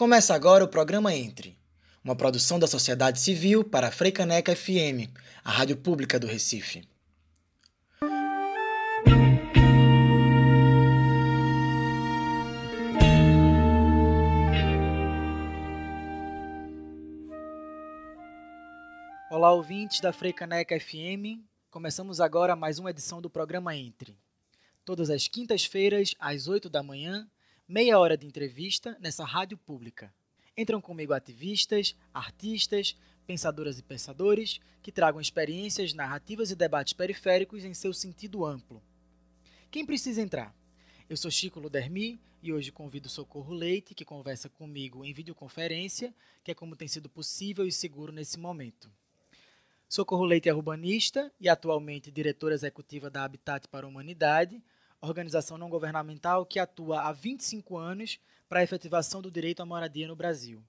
Começa agora o programa Entre, uma produção da sociedade civil para a Freicaneca FM, a rádio pública do Recife. Olá, ouvintes da Freicaneca FM. Começamos agora mais uma edição do programa Entre. Todas as quintas-feiras, às 8 da manhã, meia hora de entrevista nessa rádio pública. Entram comigo ativistas, artistas, pensadoras e pensadores que tragam experiências, narrativas e debates periféricos em seu sentido amplo. Quem precisa entrar? Eu sou Chico Ludermi e hoje convido Socorro Leite, que conversa comigo em videoconferência, que é como tem sido possível e seguro nesse momento. Socorro Leite é urbanista e atualmente diretora executiva da Habitat para a Humanidade, organização não governamental que atua há 25 anos para a efetivação do direito à moradia no Brasil.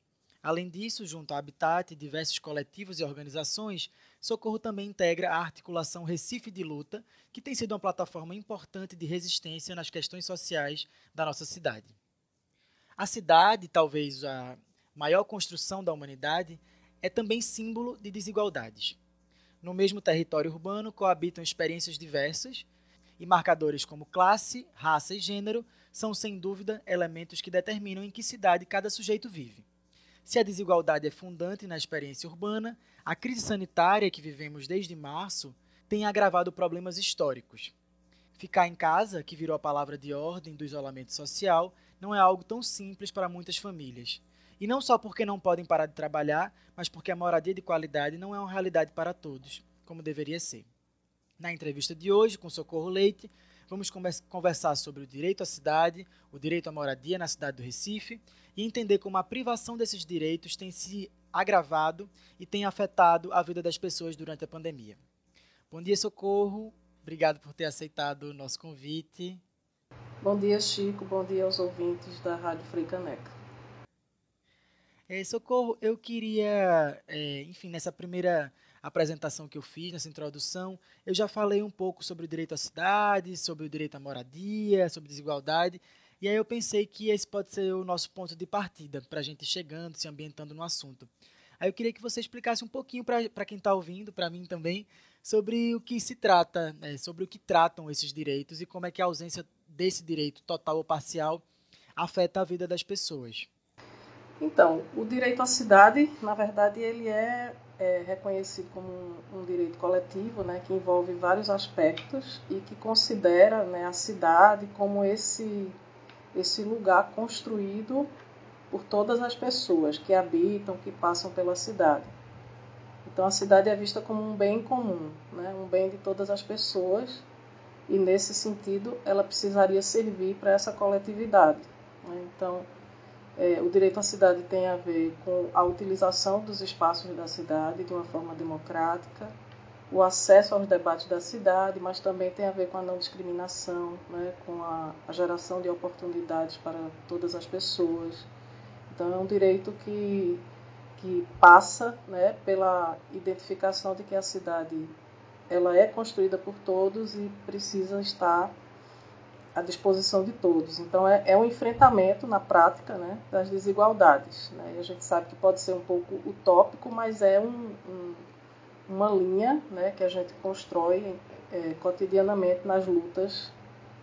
Além disso, junto à Habitat e diversos coletivos e organizações, Socorro também integra a articulação Recife de Luta, que tem sido uma plataforma importante de resistência nas questões sociais da nossa cidade. A cidade, talvez a maior construção da humanidade, é também símbolo de desigualdades. No mesmo território urbano coabitam experiências diversas, e marcadores como classe, raça e gênero são, sem dúvida, elementos que determinam em que cidade cada sujeito vive. Se a desigualdade é fundante na experiência urbana, a crise sanitária que vivemos desde março tem agravado problemas históricos. Ficar em casa, que virou a palavra de ordem do isolamento social, não é algo tão simples para muitas famílias. E não só porque não podem parar de trabalhar, mas porque a moradia de qualidade não é uma realidade para todos, como deveria ser. Na entrevista de hoje, com Socorro Leite, vamos conversar sobre o direito à cidade, o direito à moradia na cidade do Recife e entender como a privação desses direitos tem se agravado e tem afetado a vida das pessoas durante a pandemia. Bom dia, Socorro. Obrigado por ter aceitado o nosso convite. Bom dia, Chico. Bom dia aos ouvintes da Rádio Freicaneca. É, Socorro, eu queria, é, enfim, nessa primeira apresentação que eu fiz, nessa introdução, eu já falei um pouco sobre o direito à cidade, sobre o direito à moradia, sobre desigualdade, e aí eu pensei que esse pode ser o nosso ponto de partida para a gente chegando, se ambientando no assunto. Aí eu queria que você explicasse um pouquinho para quem está ouvindo, para mim também, sobre o que se trata, né, sobre o que tratam esses direitos e como é que a ausência desse direito total ou parcial afeta a vida das pessoas. Então, o direito à cidade, na verdade, ele é é reconhecido como um, um, direito coletivo, né, que envolve vários aspectos e que considera né, a cidade como esse, esse lugar construído por todas as pessoas que habitam, que passam pela cidade. Então a cidade é vista como um bem comum, né, um bem de todas as pessoas e nesse sentido ela precisaria servir para essa coletividade. Né? Então é, o direito à cidade tem a ver com a utilização dos espaços da cidade de uma forma democrática, o acesso aos debates da cidade, mas também tem a ver com a não discriminação, né, com a, a geração de oportunidades para todas as pessoas. Então, é um direito que, que passa né, pela identificação de que a cidade ela é construída por todos e precisa estar à disposição de todos. Então é, é um enfrentamento na prática né, das desigualdades. Né? A gente sabe que pode ser um pouco utópico, mas é um, um, uma linha né, que a gente constrói é, cotidianamente nas lutas,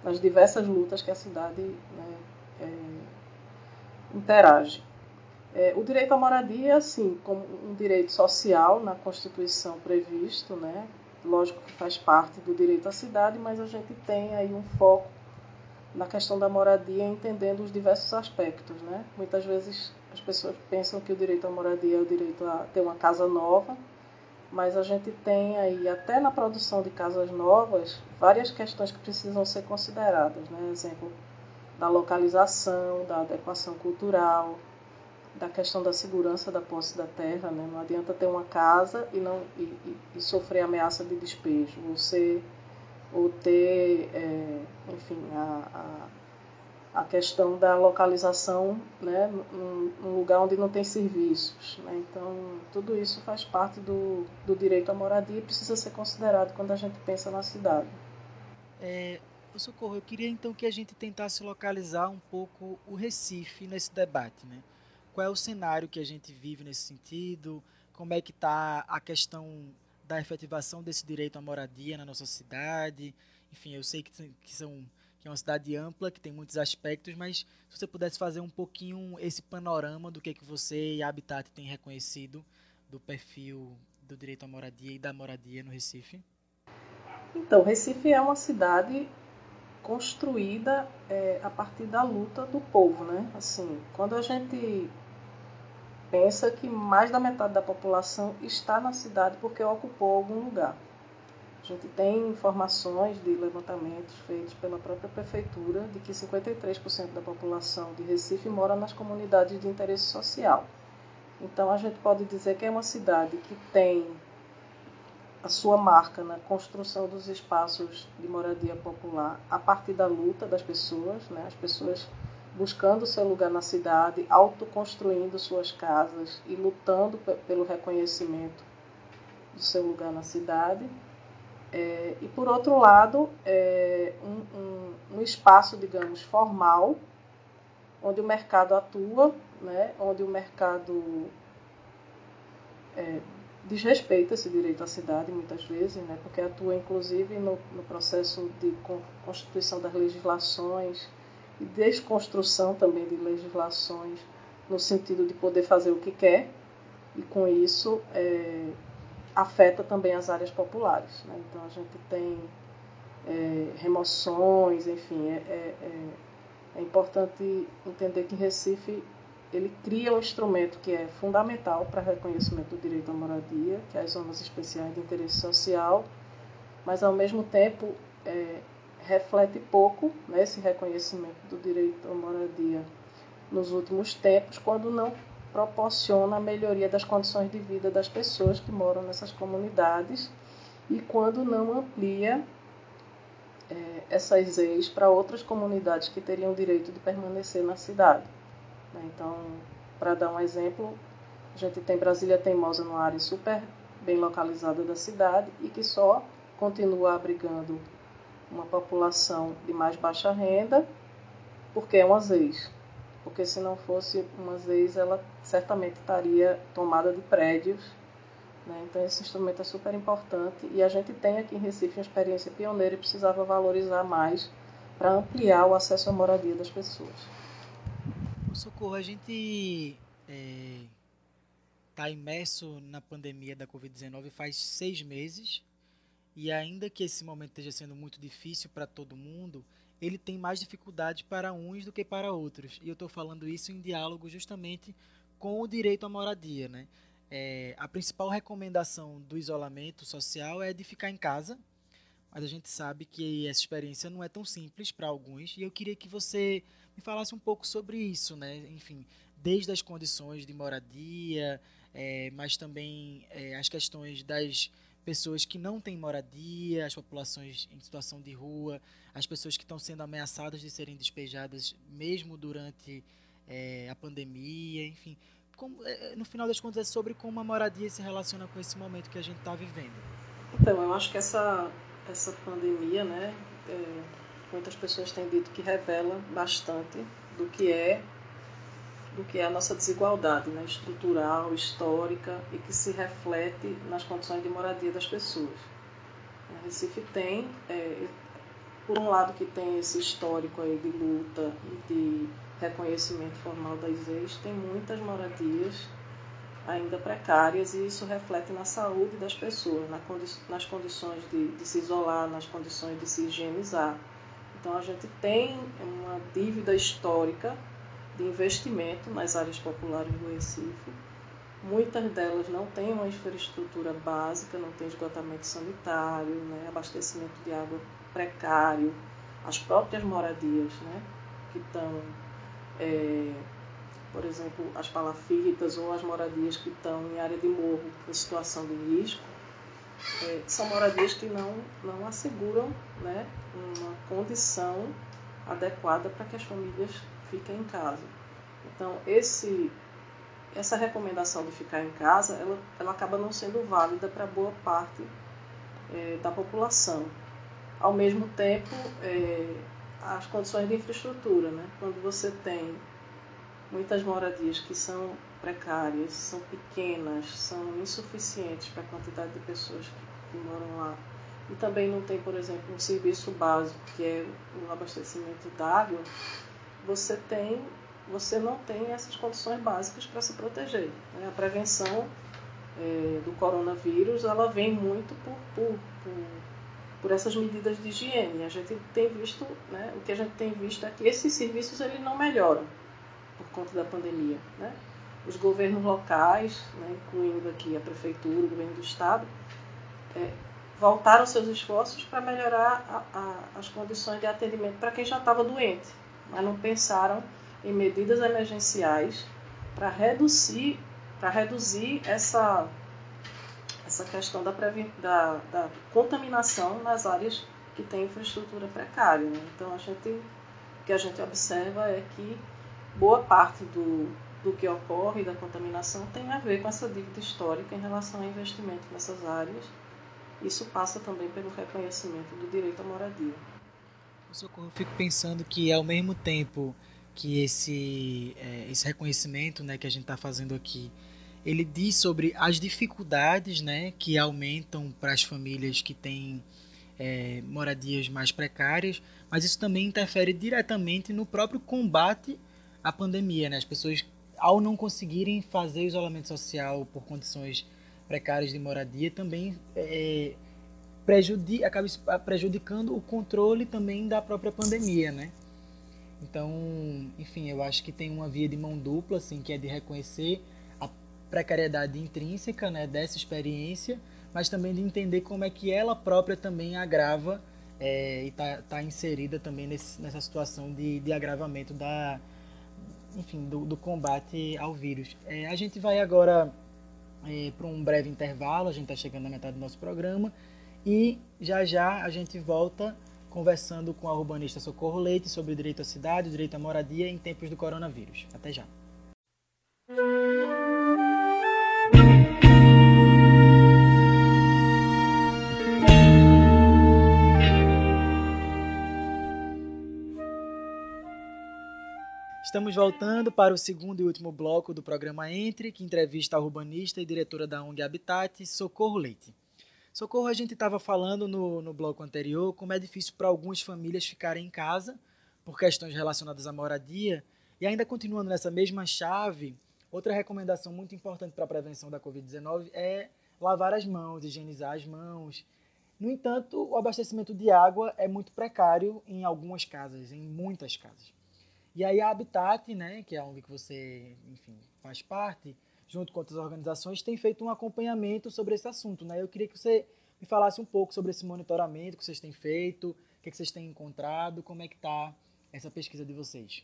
nas diversas lutas que a cidade né, é, interage. É, o direito à moradia, assim, como um direito social na Constituição previsto, né, lógico que faz parte do direito à cidade, mas a gente tem aí um foco na questão da moradia, entendendo os diversos aspectos. Né? Muitas vezes as pessoas pensam que o direito à moradia é o direito a ter uma casa nova, mas a gente tem aí, até na produção de casas novas, várias questões que precisam ser consideradas. Né? Exemplo, da localização, da adequação cultural, da questão da segurança da posse da terra. Né? Não adianta ter uma casa e, não, e, e, e sofrer ameaça de despejo. Você ou ter, é, enfim, a, a, a, questão da localização né, num, num, lugar onde não tem serviços. Né? Então, tudo isso faz parte do, do direito à moradia e precisa ser considerado quando a gente pensa na cidade. É, Socorro, eu queria então que a gente tentasse localizar um pouco o Recife nesse debate. Né? qual é o cenário que a gente vive nesse sentido, como é que está a questão da efetivação desse direito à moradia na nossa cidade. Enfim, eu sei que, que, são, que é uma cidade ampla, que tem muitos aspectos, mas se você pudesse fazer um pouquinho esse panorama do que, que você e a Habitat têm reconhecido do perfil do direito à moradia e da moradia no Recife. Então, Recife é uma cidade construída é, a partir da luta do povo, né? Assim, quando a gente pensa que mais da metade da população está na cidade porque ocupou algum lugar. A gente tem informações de levantamentos feitos pela própria prefeitura de que 53% da população de Recife mora nas comunidades de interesse social. Então a gente pode dizer que é uma cidade que tem a sua marca na construção dos espaços de moradia popular a partir da luta das pessoas, né? as pessoas buscando seu lugar na cidade, autoconstruindo suas casas e lutando pelo reconhecimento do seu lugar na cidade. É, e por outro lado, é, um, um, um, espaço, digamos, formal, onde o mercado atua, né, onde o mercado é, desrespeita esse direito à cidade muitas vezes, né, porque atua inclusive no, no processo de constituição das legislações e desconstrução também de legislações no sentido de poder fazer o que quer e com isso é, afeta também as áreas populares. Né? Então a gente tem é, remoções, enfim, é, é, é, é importante entender que Recife ele cria um instrumento que é fundamental para reconhecimento do direito à moradia, que é as zonas especiais de interesse social, mas ao mesmo tempo é, reflete pouco né, esse reconhecimento do direito à moradia nos últimos tempos, quando não proporciona a melhoria das condições de vida das pessoas que moram nessas comunidades e quando não amplia é, essas leis para outras comunidades que teriam direito de permanecer na cidade. Né. Então, para dar um exemplo, a gente tem Brasília Teimosa numa área super bem localizada da cidade e que só continua abrigando uma população de mais baixa renda, porque é uma ZEIS. Porque se não fosse uma ZEIS, ela certamente estaria tomada de prédios. Né? Então esse instrumento é super importante e a gente tem aqui em Recife uma experiência pioneira e precisava valorizar mais para ampliar o acesso à moradia das pessoas. Socorro, a gente está é, tá imerso na pandemia da Covid-19 faz seis meses e ainda que esse momento esteja sendo muito difícil para todo mundo, ele tem mais dificuldade para uns do que para outros. E eu estou falando isso em diálogo justamente com o direito à moradia. Né? É, a principal recomendação do isolamento social é de ficar em casa, mas a gente sabe que essa experiência não é tão simples para alguns. E eu queria que você me falasse um pouco sobre isso, né? Enfim, desde as condições de moradia, é, mas também é, as questões das pessoas que não têm moradia, as populações em situação de rua, as pessoas que estão sendo ameaçadas de serem despejadas mesmo durante é, a pandemia, enfim. Como, é, no final das contas, é sobre como a moradia se relaciona com esse momento que a gente está vivendo. Então, eu acho que essa, essa pandemia, né, é, muitas pessoas têm dito que revela bastante do que é do que é a nossa desigualdade né, estrutural, histórica e que se reflete nas condições de moradia das pessoas. A Recife tem, é, por um lado, que tem esse histórico aí de luta e de reconhecimento formal das ex, tem muitas moradias ainda precárias e isso reflete na saúde das pessoas, nas condições de, de se isolar, nas condições de se higienizar. Então a gente tem uma dívida histórica de investimento nas áreas populares do Recife. Muitas delas não têm uma infraestrutura básica, não tem esgotamento sanitário, né, abastecimento de água precário, as próprias moradias né, que estão, é, por exemplo, as palafitas ou as moradias que estão em área de morro em situação de risco, é, são moradias que não, não asseguram né, uma condição adequada para que as famílias fica em casa. Então, esse, essa recomendação de ficar em casa, ela, ela acaba não sendo válida para boa parte é, da população. Ao mesmo tempo, é, as condições de infraestrutura, né? quando você tem muitas moradias que são precárias, são pequenas, são insuficientes para a quantidade de pessoas que moram lá. E também não tem, por exemplo, um serviço básico, que é o abastecimento d'água, você tem você não tem essas condições básicas para se proteger. Né? A prevenção é, do coronavírus ela vem muito por, por, por, por, essas medidas de higiene. A gente tem visto, né, o que a gente tem visto é que esses serviços ele não melhoram por conta da pandemia. Né? Os governos locais, né, incluindo aqui a prefeitura, o governo do estado, é, voltaram seus esforços para melhorar a, a, as condições de atendimento para quem já estava doente, mas não pensaram em medidas emergenciais para reduzir, para reduzir essa, essa questão da, da, da, contaminação nas áreas que têm infraestrutura precária. Né? Então, a gente, o que a gente observa é que boa parte do, do que ocorre da contaminação tem a ver com essa dívida histórica em relação ao investimento nessas áreas. Isso passa também pelo reconhecimento do direito à moradia. Eu fico pensando que, ao mesmo tempo que esse, é, esse reconhecimento né, que a gente está fazendo aqui, ele diz sobre as dificuldades né, que aumentam para as famílias que têm é, moradias mais precárias, mas isso também interfere diretamente no próprio combate à pandemia. Né? As pessoas, ao não conseguirem fazer isolamento social por condições precárias de moradia, também é, prejudica, acaba prejudicando o controle também da própria pandemia, né? Então, enfim, eu acho que tem uma via de mão dupla, assim, que é de reconhecer a precariedade intrínseca, né, dessa experiência, mas também de entender como é que ela própria também agrava é, e está tá inserida também nesse, nessa situação de, de agravamento da, enfim, do, do combate ao vírus. É, a gente vai agora é, para um breve intervalo, a gente está chegando na metade do nosso programa e já já a gente volta conversando com a urbanista Socorro Leite sobre o direito à cidade, o direito à moradia em tempos do coronavírus. Até já. Estamos voltando para o segundo e último bloco do programa Entre, que entrevista a urbanista e diretora da ONG Habitat, Socorro Leite. Socorro, a gente estava falando no, no bloco anterior como é difícil para algumas famílias ficarem em casa por questões relacionadas à moradia. E ainda continuando nessa mesma chave, outra recomendação muito importante para a prevenção da Covid-19 é lavar as mãos, higienizar as mãos. No entanto, o abastecimento de água é muito precário em algumas casas, em muitas casas. E aí a Habitat, né, que é ONG que você, enfim, faz parte, junto com outras organizações, tem feito um acompanhamento sobre esse assunto. Né? Eu queria que você me falasse um pouco sobre esse monitoramento que vocês têm feito, o que, é vocês têm encontrado, como é que está essa pesquisa de vocês.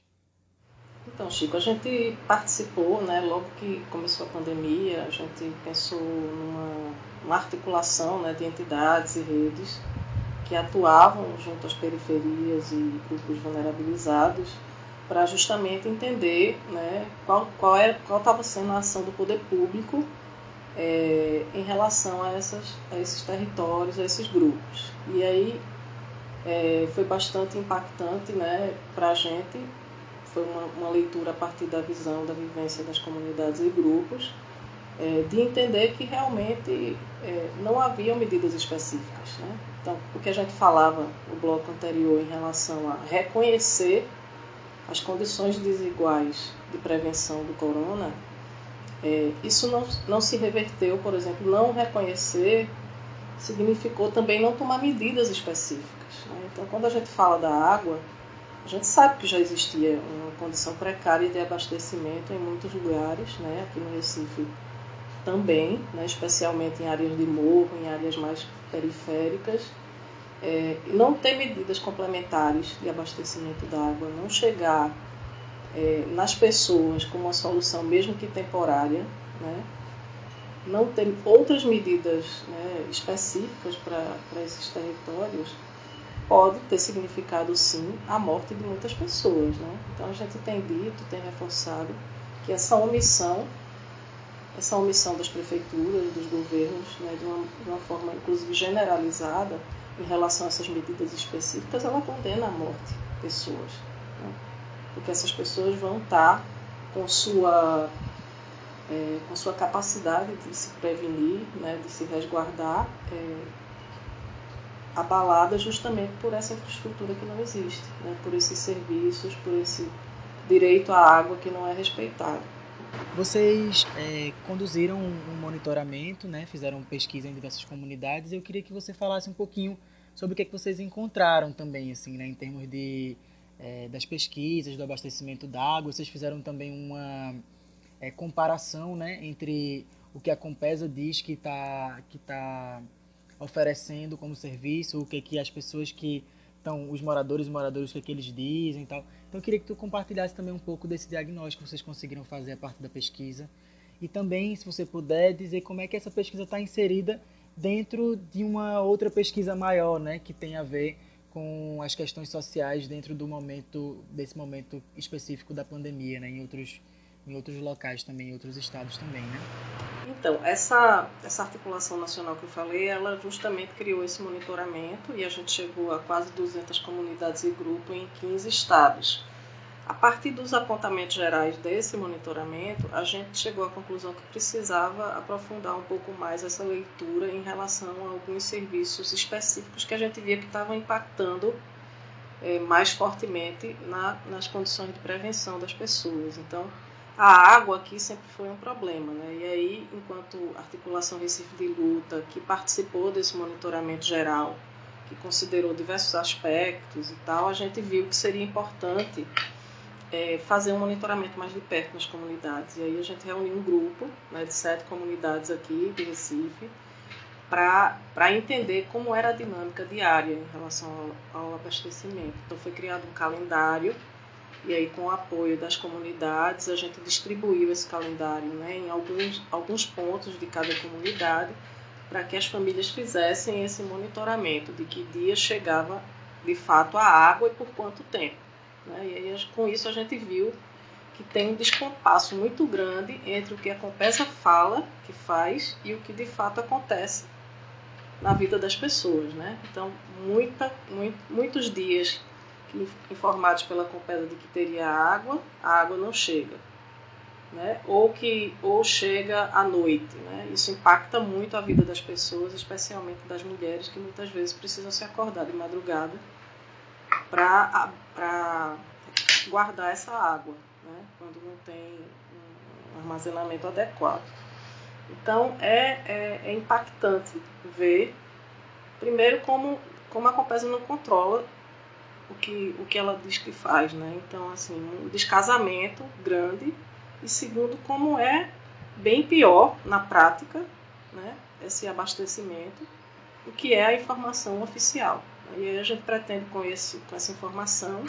Então, Chico, a gente participou, né, logo que começou a pandemia, a gente pensou numa, numa articulação né, de entidades e redes que atuavam junto às periferias e grupos vulnerabilizados para justamente entender né, qual qual era qual estava sendo a ação do poder público é, em relação a, essas, a esses territórios, a esses grupos. E aí é, foi bastante impactante né, para a gente, foi uma, uma, leitura a partir da visão da vivência das comunidades e grupos, é, de entender que realmente é, não havia medidas específicas. Né? Então, o que a gente falava no bloco anterior em relação a reconhecer as condições desiguais de prevenção do corona, é, isso não, não se reverteu, por exemplo, não reconhecer significou também não tomar medidas específicas. Né? Então, quando a gente fala da água, a gente sabe que já existia uma condição precária de abastecimento em muitos lugares, né? aqui no Recife também, né? especialmente em áreas de morro, em áreas mais periféricas é, não ter medidas complementares de abastecimento d'água, não chegar é, nas pessoas com uma solução, mesmo que temporária, né? não ter outras medidas né, específicas para esses territórios, pode ter significado sim a morte de muitas pessoas. Né? Então a gente tem dito, tem reforçado que essa omissão, essa omissão das prefeituras, dos governos, né, de, uma, de uma forma inclusive generalizada, em relação a essas medidas específicas, ela condena à morte pessoas. Né? Porque essas pessoas vão estar com sua é, com sua capacidade de se prevenir, né, de se resguardar, é, abalada justamente por essa infraestrutura que não existe, né, por esses serviços, por esse direito à água que não é respeitado. Vocês é, conduziram um monitoramento, né, fizeram pesquisa em diversas comunidades. Eu queria que você falasse um pouquinho sobre o que, é que vocês encontraram também, assim, né, em termos de é, das pesquisas, do abastecimento d'água. Vocês fizeram também uma é, comparação né, entre o que a Compesa diz que está que tá oferecendo como serviço, o que, que as pessoas que estão, os moradores e moradores, o que, que eles dizem e tal. Então eu queria que tu compartilhasse também um pouco desse diagnóstico que vocês conseguiram fazer a partir da pesquisa. E também, se você puder, dizer como é que essa pesquisa está inserida dentro de uma outra pesquisa maior, né, que tem a ver com as questões sociais dentro do momento desse momento específico da pandemia, né, em outros em outros locais também, em outros estados também, né? Então, essa, essa articulação nacional que eu falei, ela justamente criou esse monitoramento e a gente chegou a quase 200 comunidades e grupos em 15 estados. A partir dos apontamentos gerais desse monitoramento, a gente chegou à conclusão que precisava aprofundar um pouco mais essa leitura em relação a alguns serviços específicos que a gente via que estavam impactando é, mais fortemente na, nas condições de prevenção das pessoas. Então, a água aqui sempre foi um problema, né? E aí, enquanto articulação Recife de Luta, que participou desse monitoramento geral, que considerou diversos aspectos e tal, a gente viu que seria importante é, fazer um monitoramento mais de perto nas comunidades. E aí a gente reuniu um grupo né, de sete comunidades aqui de Recife para entender como era a dinâmica diária em relação ao, ao abastecimento. Então foi criado um calendário e aí, com o apoio das comunidades, a gente distribuiu esse calendário né, em alguns, alguns pontos de cada comunidade para que as famílias fizessem esse monitoramento de que dia chegava de fato a água e por quanto tempo. Né? E aí, com isso, a gente viu que tem um descompasso muito grande entre o que a Compesa fala que faz e o que de fato acontece na vida das pessoas. Né? Então, muita, muito, muitos dias informados pela Compesa de que teria água, a água não chega. Né? Ou que ou chega à noite. Né? Isso impacta muito a vida das pessoas, especialmente das mulheres que muitas vezes precisam se acordar de madrugada para guardar essa água, né? quando não tem um armazenamento adequado. Então é, é, é impactante ver, primeiro, como, como a Compesa não controla o que, o que ela diz que faz, né? Então, assim, um descasamento grande e segundo, como é bem pior na prática, né? Esse abastecimento, o que é a informação oficial. E aí a gente pretende com, esse, com essa informação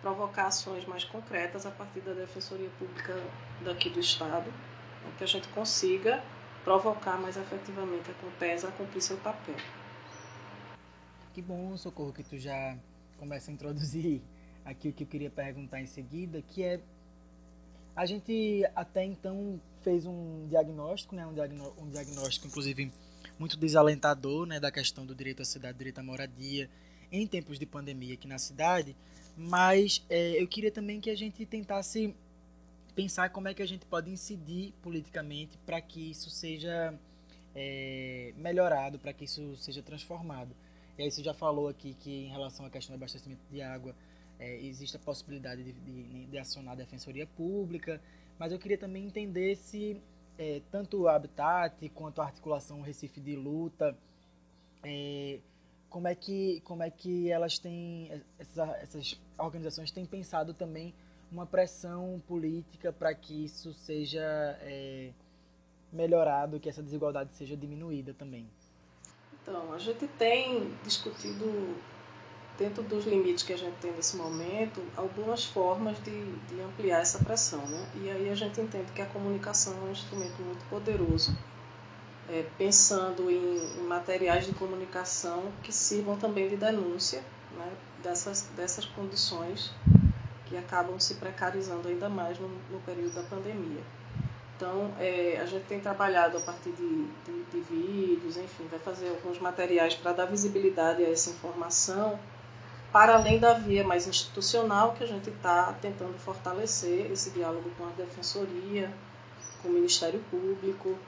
provocar ações mais concretas a partir da Defensoria Pública daqui do Estado, né? que a gente consiga provocar mais efetivamente a Compesa a cumprir seu papel. Que bom, Socorro, que tu já começa a introduzir aqui o que eu queria perguntar em seguida, que é a gente até então fez um diagnóstico, né, um, diagnóstico, um diagnóstico inclusive muito desalentador, né, da questão do direito à cidade, direito à moradia em tempos de pandemia aqui na cidade, mas é, eu queria também que a gente tentasse pensar como é que a gente pode incidir politicamente para que isso seja é, melhorado, para que isso seja transformado. E aí você já falou aqui que em relação à questão do abastecimento de água, é, existe a possibilidade de, de, de, acionar a Defensoria Pública, mas eu queria também entender se é, tanto o Habitat quanto a articulação Recife de Luta, é, como, é que, como é que elas têm, essas, essas organizações têm pensado também uma pressão política para que isso seja é, melhorado, que essa desigualdade seja diminuída também. Então, a gente tem discutido, dentro dos limites que a gente tem nesse momento, algumas formas de, de ampliar essa pressão. Né? E aí a gente entende que a comunicação é um instrumento muito poderoso, é, pensando em, em, materiais de comunicação que sirvam também de denúncia né, dessas, dessas condições que acabam se precarizando ainda mais no, no período da pandemia. Então, é, a gente tem trabalhado a partir de, de, de, vídeos, enfim, vai fazer alguns materiais para dar visibilidade a essa informação para além da via mais institucional, que a gente está tentando fortalecer esse diálogo com a Defensoria, com o Ministério Público.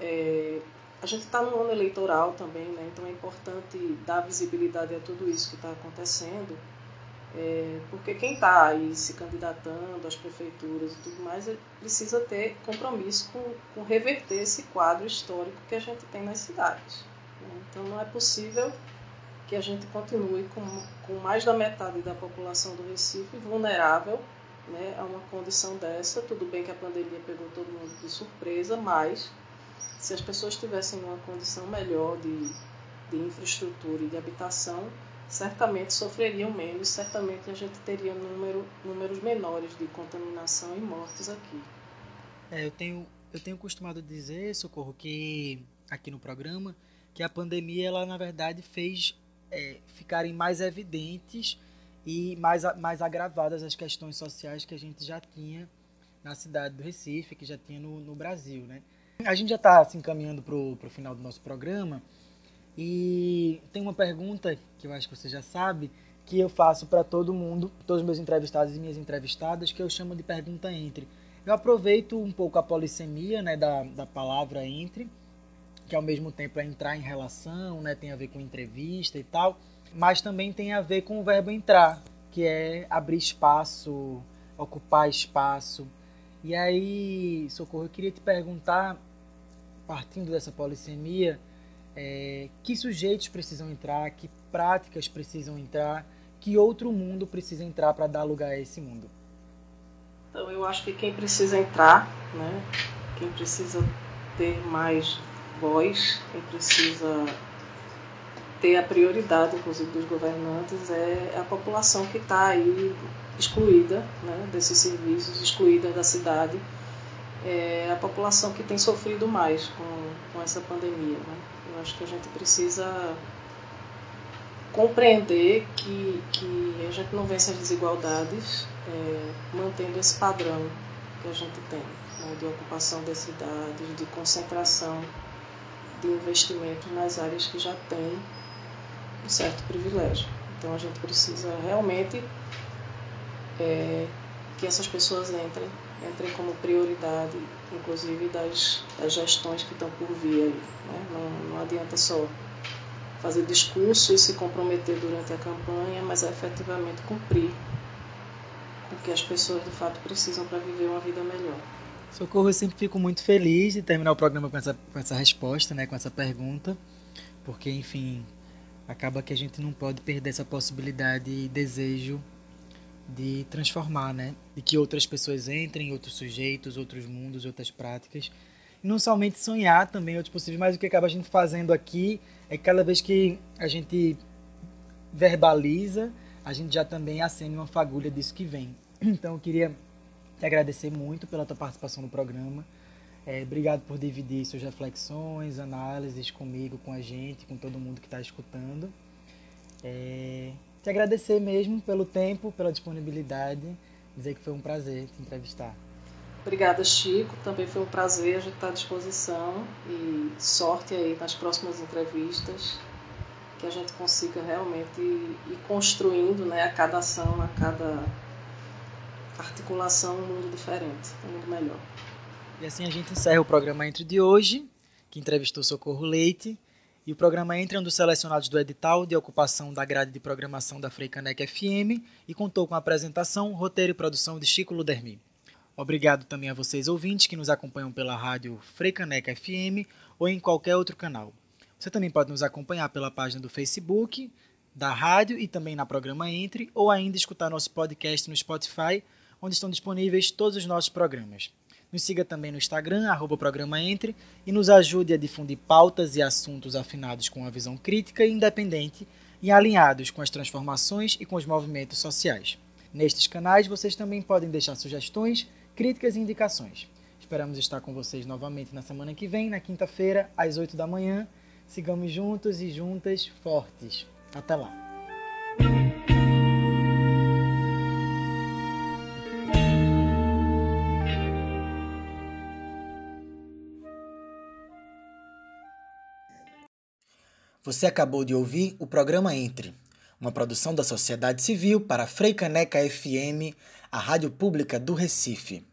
É, a gente está no ano eleitoral também, né? então é importante dar visibilidade a tudo isso que está acontecendo, é, porque quem está aí se candidatando às prefeituras e tudo mais precisa ter compromisso com, com reverter esse quadro histórico que a gente tem nas cidades. Né? Então não é possível que a gente continue com, com mais da metade da população do Recife vulnerável né, a uma condição dessa. Tudo bem que a pandemia pegou todo mundo de surpresa, mas se as pessoas tivessem uma condição melhor de, de infraestrutura e de habitação, certamente sofreriam menos, certamente a gente teria número, números menores de contaminação e mortes aqui. É, eu tenho eu tenho costumado dizer, Socorro, que aqui no programa, que a pandemia, ela na verdade fez é, ficarem mais evidentes e mais, mais agravadas as questões sociais que a gente já tinha na cidade do Recife, que já tinha no, no Brasil, né? A gente já está se encaminhando para o final do nosso programa e tem uma pergunta que eu acho que você já sabe, que eu faço para todo mundo, todos os meus entrevistados e minhas entrevistadas, que eu chamo de pergunta entre. Eu aproveito um pouco a polissemia né, da, da palavra entre, que ao mesmo tempo é entrar em relação, né, tem a ver com entrevista e tal, mas também tem a ver com o verbo entrar, que é abrir espaço, ocupar espaço. E aí, Socorro, eu queria te perguntar, partindo dessa polissemia, é, que sujeitos precisam entrar, que práticas precisam entrar, que outro mundo precisa entrar para dar lugar a esse mundo? Então, eu acho que quem precisa entrar, né, quem precisa ter mais voz, quem precisa ter a prioridade, inclusive, dos governantes é a população que está aí excluída né, desses serviços, excluída da cidade, é a população que tem sofrido mais com, com essa pandemia. Né? Eu acho que a gente precisa compreender que, que a gente não vence as desigualdades é, mantendo esse padrão que a gente tem né, de ocupação das cidades, de concentração de investimento nas áreas que já têm um certo privilégio. Então a gente precisa realmente é, que essas pessoas entrem, entrem como prioridade, inclusive das, das gestões que estão por vir aí. Né? Não, não adianta só fazer discurso e se comprometer durante a campanha, mas é efetivamente cumprir o que as pessoas de fato precisam para viver uma vida melhor. Socorro, eu sempre fico muito feliz de terminar o programa com essa, com essa resposta, né, com essa pergunta, porque, enfim, acaba que a gente não pode perder essa possibilidade e desejo de transformar, né? De que outras pessoas entrem, outros sujeitos, outros mundos, outras práticas. E não somente sonhar também outros possíveis, mas o que acaba a gente fazendo aqui é que cada vez que a gente verbaliza, a gente já também acende uma fagulha disso que vem. Então eu queria te agradecer muito pela tua participação no programa. É, obrigado por dividir suas reflexões, análises comigo, com a gente, com todo mundo que está escutando. É, te agradecer mesmo pelo tempo, pela disponibilidade, dizer que foi um prazer te entrevistar. Obrigada, Chico. Também foi um prazer. A gente está à disposição e sorte aí nas próximas entrevistas, que a gente consiga realmente ir construindo né, a cada ação, a cada articulação um mundo diferente, um mundo melhor. E assim a gente encerra o programa Entre de hoje, que entrevistou Socorro Leite. E o programa Entre é um dos selecionados do edital de ocupação da grade de programação da Freicanec FM e contou com a apresentação, roteiro e produção de Chico Ludermi. Obrigado também a vocês ouvintes que nos acompanham pela rádio Freicanec FM ou em qualquer outro canal. Você também pode nos acompanhar pela página do Facebook da rádio e também na programa Entre ou ainda escutar nosso podcast no Spotify onde estão disponíveis todos os nossos programas. Nos siga também no Instagram, arroba Programa Entre, e nos ajude a difundir pautas e assuntos afinados com a visão crítica e independente e alinhados com as transformações e com os movimentos sociais. Nestes canais vocês também podem deixar sugestões, críticas e indicações. Esperamos estar com vocês novamente na semana que vem, na quinta-feira, às 8 da manhã. Sigamos juntos e juntas fortes. Até lá! Você acabou de ouvir o programa Entre, uma produção da sociedade civil para Freicaneca FM, a rádio pública do Recife.